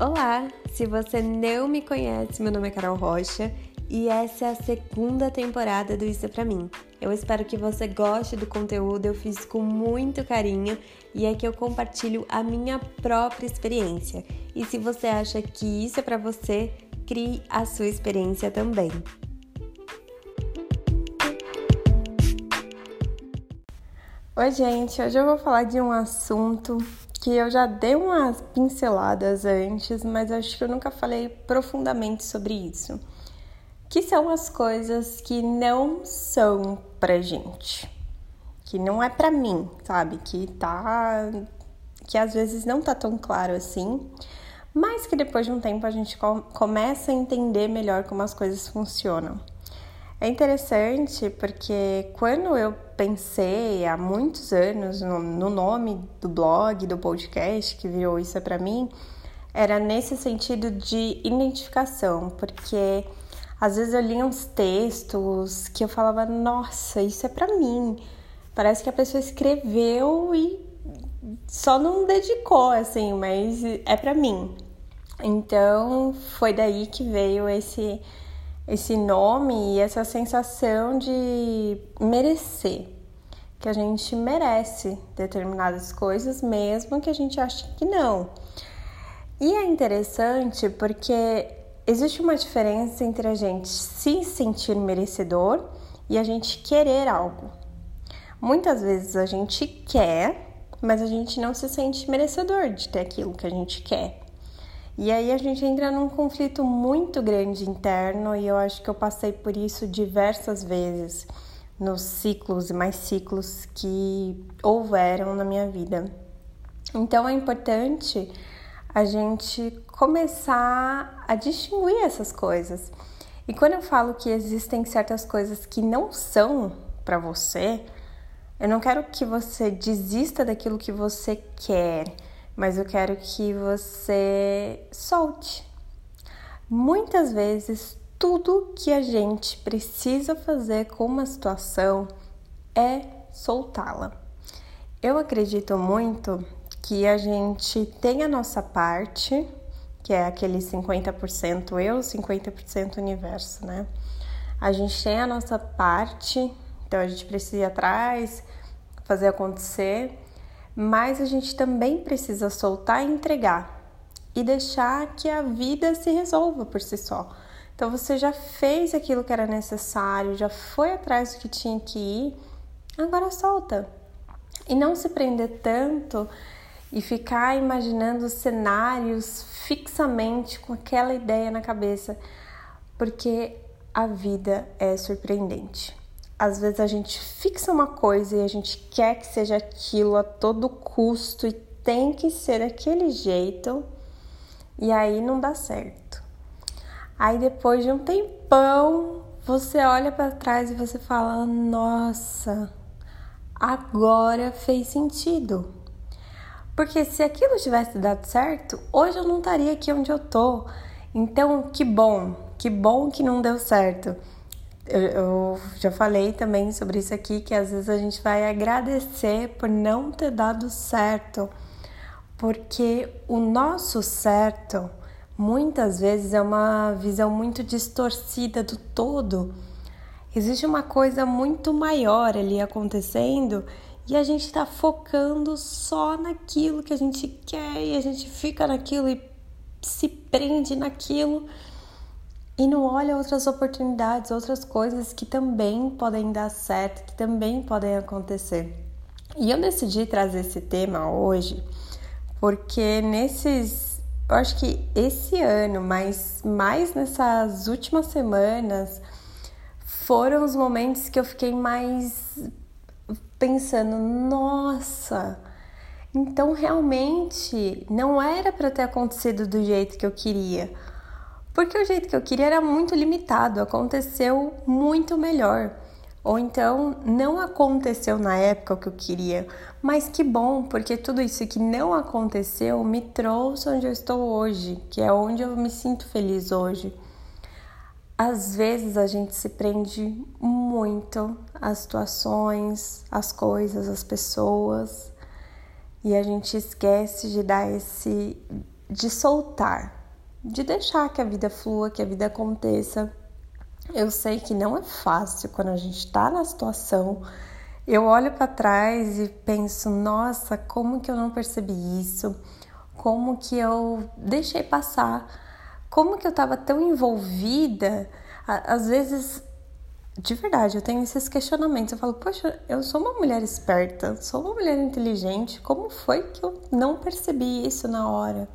Olá! Se você não me conhece, meu nome é Carol Rocha e essa é a segunda temporada do Isso é Pra Mim. Eu espero que você goste do conteúdo, eu fiz com muito carinho e é que eu compartilho a minha própria experiência. E se você acha que isso é para você, crie a sua experiência também. Oi, gente, hoje eu vou falar de um assunto que eu já dei umas pinceladas antes, mas acho que eu nunca falei profundamente sobre isso. Que são as coisas que não são pra gente. Que não é pra mim, sabe? Que tá. que às vezes não tá tão claro assim, mas que depois de um tempo a gente começa a entender melhor como as coisas funcionam. É interessante porque quando eu pensei há muitos anos no, no nome do blog, do podcast que virou Isso é Pra Mim, era nesse sentido de identificação, porque às vezes eu lia uns textos que eu falava, nossa, isso é pra mim. Parece que a pessoa escreveu e só não dedicou, assim, mas é pra mim. Então foi daí que veio esse esse nome e essa sensação de merecer, que a gente merece determinadas coisas, mesmo que a gente ache que não. E é interessante porque existe uma diferença entre a gente se sentir merecedor e a gente querer algo. Muitas vezes a gente quer, mas a gente não se sente merecedor de ter aquilo que a gente quer. E aí a gente entra num conflito muito grande interno e eu acho que eu passei por isso diversas vezes nos ciclos e mais ciclos que houveram na minha vida. Então é importante a gente começar a distinguir essas coisas. E quando eu falo que existem certas coisas que não são para você, eu não quero que você desista daquilo que você quer mas eu quero que você solte. Muitas vezes, tudo que a gente precisa fazer com uma situação é soltá-la. Eu acredito muito que a gente tem a nossa parte, que é aquele 50% eu, 50% universo, né? A gente tem a nossa parte, então a gente precisa ir atrás, fazer acontecer, mas a gente também precisa soltar e entregar e deixar que a vida se resolva por si só. Então você já fez aquilo que era necessário, já foi atrás do que tinha que ir, agora solta. E não se prender tanto e ficar imaginando cenários fixamente com aquela ideia na cabeça, porque a vida é surpreendente às vezes a gente fixa uma coisa e a gente quer que seja aquilo a todo custo e tem que ser daquele jeito, e aí não dá certo. Aí depois de um tempão, você olha para trás e você fala: "Nossa, agora fez sentido". Porque se aquilo tivesse dado certo, hoje eu não estaria aqui onde eu tô. Então, que bom, que bom que não deu certo eu, já falei também sobre isso aqui, que às vezes a gente vai agradecer por não ter dado certo, porque o nosso certo muitas vezes é uma visão muito distorcida do todo. Existe uma coisa muito maior ali acontecendo e a gente está focando só naquilo que a gente quer e a gente fica naquilo e se prende naquilo e não olha outras oportunidades, outras coisas que também podem dar certo, que também podem acontecer. E eu decidi trazer esse tema hoje porque nesses, eu acho que esse ano, mas mais nessas últimas semanas, foram os momentos que eu fiquei mais pensando, nossa, então realmente não era para ter acontecido do jeito que eu queria porque o jeito que eu queria era muito limitado, aconteceu muito melhor. Ou então não aconteceu na época o que eu queria, mas que bom, porque tudo isso que não aconteceu me trouxe onde eu estou hoje, que é onde eu me sinto feliz hoje. Às vezes a gente se prende muito às situações, às coisas, às pessoas, e a gente esquece de dar esse de soltar, de deixar que a vida flua, que a vida aconteça. Eu sei que não é fácil quando a gente tá na situação. Eu olho para trás e penso, nossa, como que eu não percebi isso? Como que eu deixei passar? Como que eu estava tão envolvida? Às vezes de verdade, eu tenho esses questionamentos. Eu falo, poxa, eu sou uma mulher esperta, sou uma mulher inteligente, como foi que eu não percebi isso na hora?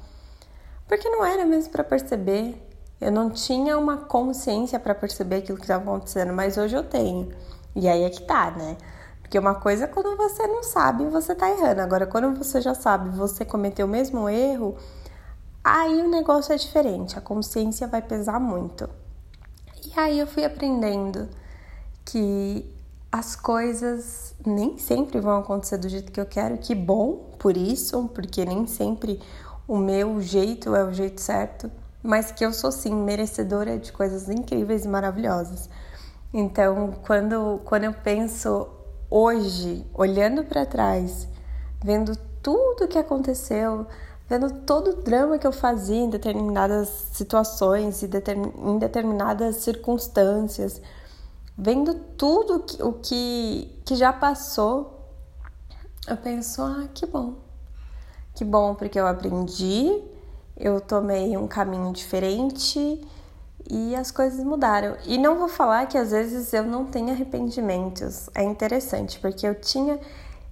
Porque não era mesmo para perceber. Eu não tinha uma consciência para perceber aquilo que estava acontecendo, mas hoje eu tenho. E aí é que tá, né? Porque uma coisa é quando você não sabe, você tá errando. Agora, quando você já sabe, você cometeu o mesmo erro, aí o negócio é diferente. A consciência vai pesar muito. E aí eu fui aprendendo que as coisas nem sempre vão acontecer do jeito que eu quero. Que bom por isso, porque nem sempre o meu jeito é o jeito certo, mas que eu sou sim merecedora de coisas incríveis e maravilhosas. Então, quando, quando eu penso hoje, olhando para trás, vendo tudo que aconteceu, vendo todo o drama que eu fazia em determinadas situações e em determinadas circunstâncias, vendo tudo que, o que, que já passou, eu penso, ah, que bom. Que bom, porque eu aprendi, eu tomei um caminho diferente e as coisas mudaram. E não vou falar que às vezes eu não tenho arrependimentos. É interessante, porque eu tinha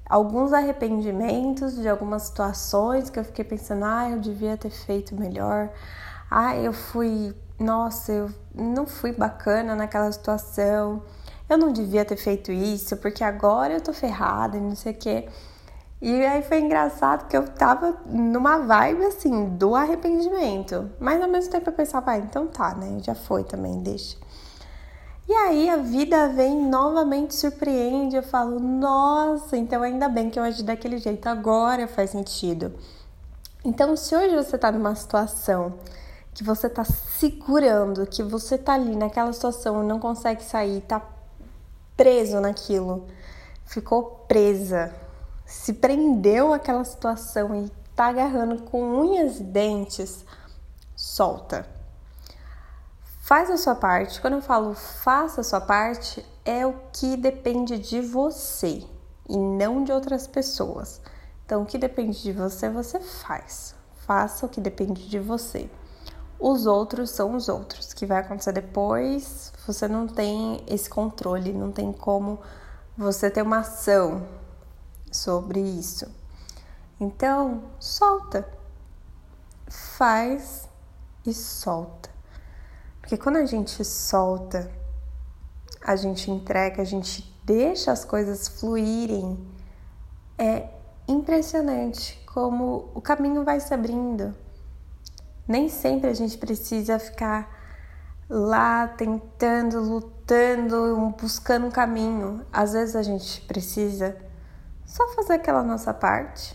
alguns arrependimentos de algumas situações que eu fiquei pensando, ah, eu devia ter feito melhor. Ah, eu fui nossa, eu não fui bacana naquela situação, eu não devia ter feito isso, porque agora eu tô ferrada e não sei o quê. E aí foi engraçado que eu tava numa vibe assim do arrependimento, mas ao mesmo tempo eu pensava, ah, então tá, né? Já foi também, deixa. E aí a vida vem novamente surpreende, eu falo, nossa, então ainda bem que eu agi daquele jeito, agora faz sentido. Então, se hoje você tá numa situação que você tá segurando, que você tá ali naquela situação e não consegue sair, tá preso naquilo, ficou presa, se prendeu àquela situação e tá agarrando com unhas e dentes, solta. Faz a sua parte. Quando eu falo faça a sua parte, é o que depende de você e não de outras pessoas. Então, o que depende de você, você faz. Faça o que depende de você. Os outros são os outros. O que vai acontecer depois, você não tem esse controle, não tem como você ter uma ação sobre isso. Então, solta. Faz e solta. Porque quando a gente solta, a gente entrega, a gente deixa as coisas fluírem, é impressionante como o caminho vai se abrindo. Nem sempre a gente precisa ficar lá tentando, lutando, buscando um caminho. Às vezes a gente precisa só fazer aquela nossa parte,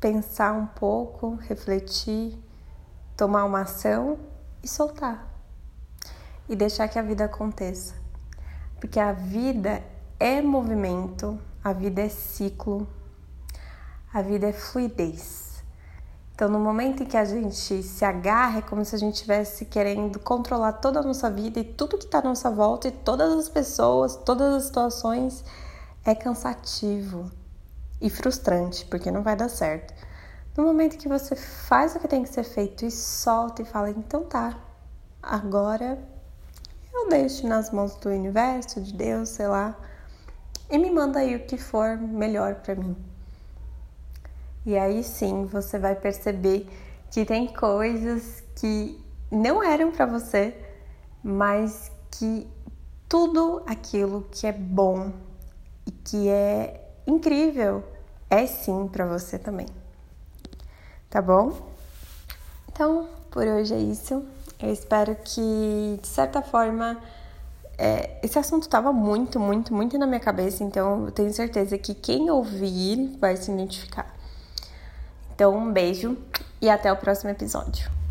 pensar um pouco, refletir, tomar uma ação e soltar. E deixar que a vida aconteça. Porque a vida é movimento, a vida é ciclo, a vida é fluidez. Então, no momento em que a gente se agarra, é como se a gente estivesse querendo controlar toda a nossa vida e tudo que está à nossa volta e todas as pessoas, todas as situações, é cansativo e frustrante, porque não vai dar certo. No momento que você faz o que tem que ser feito e solta e fala, então tá, agora eu deixo nas mãos do universo, de Deus, sei lá, e me manda aí o que for melhor para mim. E aí sim você vai perceber que tem coisas que não eram para você, mas que tudo aquilo que é bom que é incrível é sim para você também. Tá bom? Então, por hoje é isso. Eu espero que, de certa forma, é, esse assunto estava muito, muito, muito na minha cabeça, então eu tenho certeza que quem ouvir vai se identificar. Então, um beijo e até o próximo episódio.